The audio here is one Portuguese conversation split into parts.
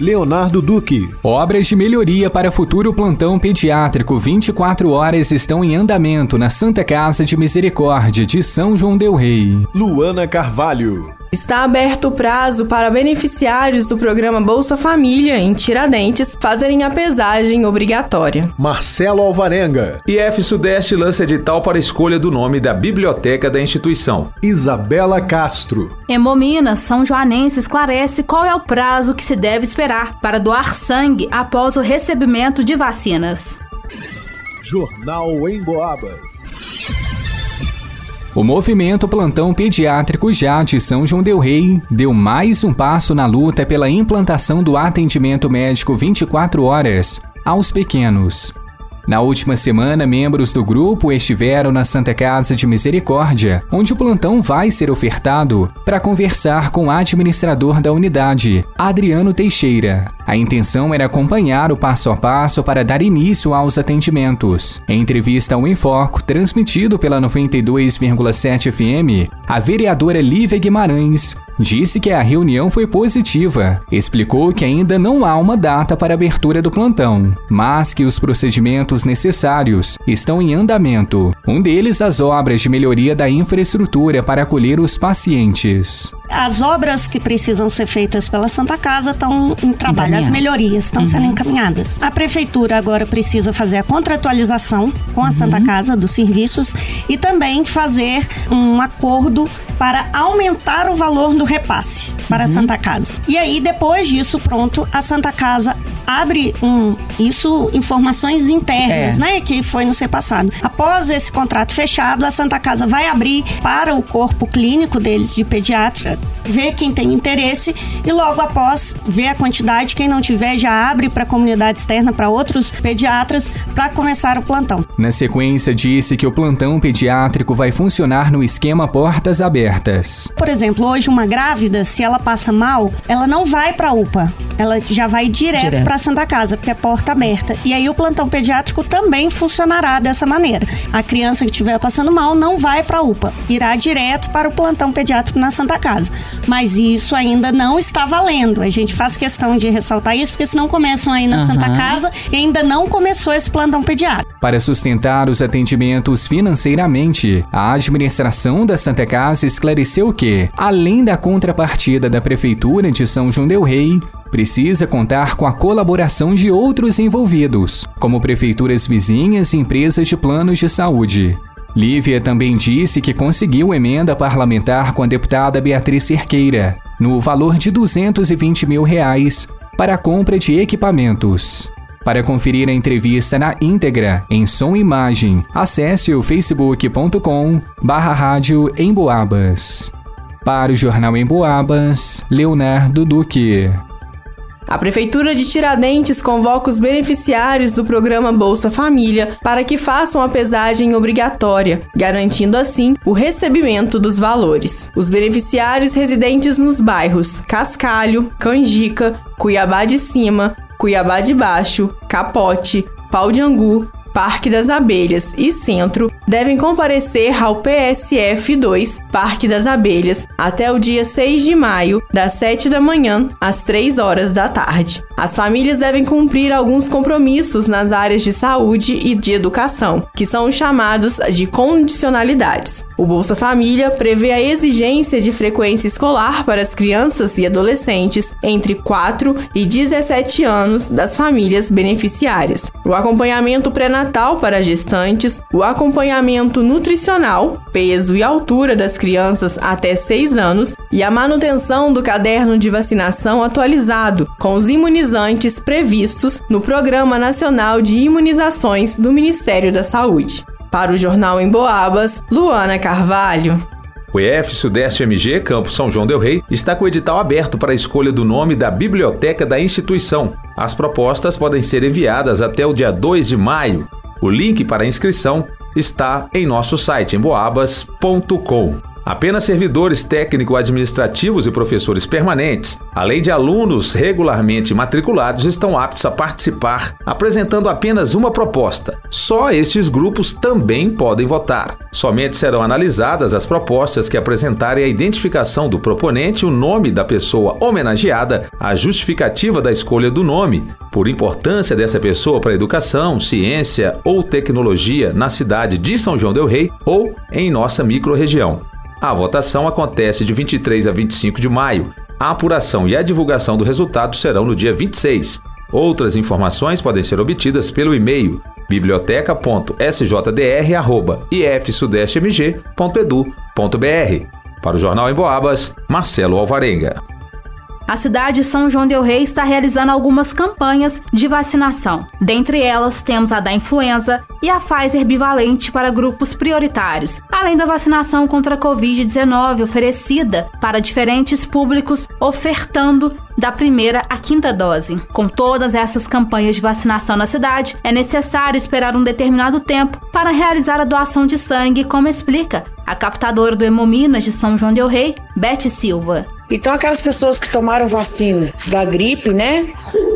Leonardo Duque. Obras de melhoria para futuro plantão pediátrico 24 horas estão em andamento na Santa Casa de Misericórdia de São João del Rei. Luana Carvalho. Está aberto o prazo para beneficiários do programa Bolsa Família em Tiradentes fazerem a pesagem obrigatória. Marcelo Alvarenga. IF Sudeste lança edital para escolha do nome da biblioteca da instituição. Isabela Castro. Hemominas, São Joanense esclarece qual é o prazo que se deve esperar para doar sangue após o recebimento de vacinas. Jornal em Boabas. O movimento Plantão Pediátrico Já de São João Del Rei deu mais um passo na luta pela implantação do atendimento médico 24 horas aos pequenos. Na última semana, membros do grupo estiveram na Santa Casa de Misericórdia, onde o plantão vai ser ofertado, para conversar com o administrador da unidade, Adriano Teixeira. A intenção era acompanhar o passo a passo para dar início aos atendimentos. Em entrevista ao Enfoco, transmitido pela 92,7 FM, a vereadora Lívia Guimarães disse que a reunião foi positiva. Explicou que ainda não há uma data para abertura do plantão, mas que os procedimentos necessários estão em andamento. Um deles, as obras de melhoria da infraestrutura para acolher os pacientes. As obras que precisam ser feitas pela Santa Casa estão em trabalho, as melhorias estão uhum. sendo encaminhadas. A prefeitura agora precisa fazer a contratualização com a uhum. Santa Casa dos serviços e também fazer um acordo para aumentar o valor do repasse para uhum. a Santa Casa. E aí, depois disso, pronto, a Santa Casa abre um. Isso, informações internas, é. né? Que foi no ser passado. Após esse contrato fechado, a Santa Casa vai abrir para o corpo clínico deles de pediatra, ver quem tem interesse e logo após ver a quantidade. Quem não tiver, já abre para a comunidade externa, para outros pediatras, para começar o plantão. Na sequência, disse que o plantão pediátrico vai funcionar no esquema portas abertas. Por exemplo, hoje uma grávida, se ela passa mal, ela não vai para a UPA. Ela já vai direto, direto. para a Santa Casa, porque é porta aberta. E aí o plantão pediátrico também funcionará dessa maneira. A criança que estiver passando mal não vai para a UPA, irá direto para o plantão pediátrico na Santa Casa. Mas isso ainda não está valendo. A gente faz questão de ressaltar isso, porque senão começam aí na uhum. Santa Casa e ainda não começou esse plantão pediátrico. Para sustentar os atendimentos financeiramente, a administração da Santa Casa esclareceu que, além da contrapartida da Prefeitura de São João Del Rei, precisa contar com a colaboração de outros envolvidos, como prefeituras vizinhas e empresas de planos de saúde. Lívia também disse que conseguiu emenda parlamentar com a deputada Beatriz Cerqueira, no valor de 220 mil reais, para a compra de equipamentos. Para conferir a entrevista na íntegra, em som e imagem, acesse o facebook.com barra rádio Emboabas. Para o Jornal Emboabas, Leonardo Duque. A Prefeitura de Tiradentes convoca os beneficiários do programa Bolsa Família para que façam a pesagem obrigatória, garantindo assim o recebimento dos valores. Os beneficiários residentes nos bairros Cascalho, Canjica, Cuiabá de Cima, Cuiabá de Baixo, Capote, Pau de Angu, Parque das Abelhas e Centro devem comparecer ao PSF 2, Parque das Abelhas, até o dia 6 de maio, das 7 da manhã às 3 horas da tarde. As famílias devem cumprir alguns compromissos nas áreas de saúde e de educação, que são chamados de condicionalidades. O Bolsa Família prevê a exigência de frequência escolar para as crianças e adolescentes entre 4 e 17 anos das famílias beneficiárias, o acompanhamento pré-natal para gestantes, o acompanhamento nutricional, peso e altura das crianças até 6 anos e a manutenção do caderno de vacinação atualizado com os imunizantes previstos no Programa Nacional de Imunizações do Ministério da Saúde. Para o Jornal em Boabas, Luana Carvalho. O EF Sudeste MG, Campo São João Del Rei, está com o edital aberto para a escolha do nome da biblioteca da instituição. As propostas podem ser enviadas até o dia 2 de maio. O link para a inscrição está em nosso site em boabas.com. Apenas servidores técnico-administrativos e professores permanentes, além de alunos regularmente matriculados, estão aptos a participar, apresentando apenas uma proposta. Só estes grupos também podem votar. Somente serão analisadas as propostas que apresentarem a identificação do proponente, o nome da pessoa homenageada, a justificativa da escolha do nome, por importância dessa pessoa para a educação, ciência ou tecnologia na cidade de São João Del Rei ou em nossa microrregião. A votação acontece de 23 a 25 de maio. A apuração e a divulgação do resultado serão no dia 26. Outras informações podem ser obtidas pelo e-mail biblioteca.sjdr@ifsudestemg.edu.br. Para o Jornal em Boabas, Marcelo Alvarenga a cidade de São João Del Rei está realizando algumas campanhas de vacinação. Dentre elas, temos a da influenza e a Pfizer bivalente para grupos prioritários, além da vacinação contra a Covid-19 oferecida para diferentes públicos, ofertando da primeira à quinta dose. Com todas essas campanhas de vacinação na cidade, é necessário esperar um determinado tempo para realizar a doação de sangue, como explica a captadora do Hemominas de São João Del Rei, Beth Silva. Então, aquelas pessoas que tomaram vacina da gripe, né?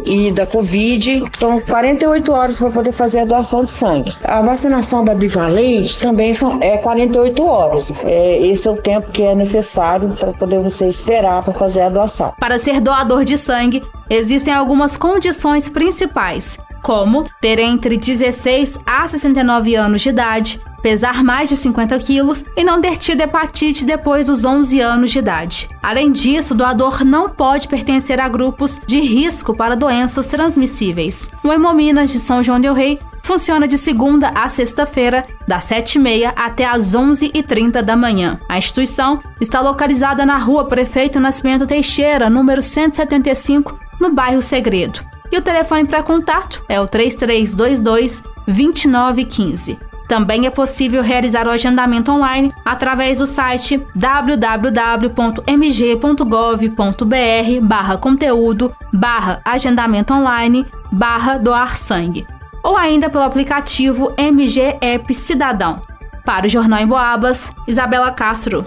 E da Covid, são 48 horas para poder fazer a doação de sangue. A vacinação da bivalente também são, é 48 horas. É, esse é o tempo que é necessário para poder você esperar para fazer a doação. Para ser doador de sangue, existem algumas condições principais, como ter entre 16 a 69 anos de idade, pesar mais de 50 quilos e não ter tido hepatite depois dos 11 anos de idade. Além disso, o doador não pode pertencer a grupos de risco para doenças transmissíveis. O Hemominas de São João del Rei funciona de segunda a sexta-feira, das 7h30 até às 11h30 da manhã. A instituição está localizada na rua Prefeito Nascimento Teixeira, número 175, no bairro Segredo. E o telefone para contato é o 3322 2915. Também é possível realizar o agendamento online através do site www.mg.gov.br barra conteúdo barra agendamento online barra doar sangue ou ainda pelo aplicativo MG App Cidadão. Para o Jornal em Boabas, Isabela Castro.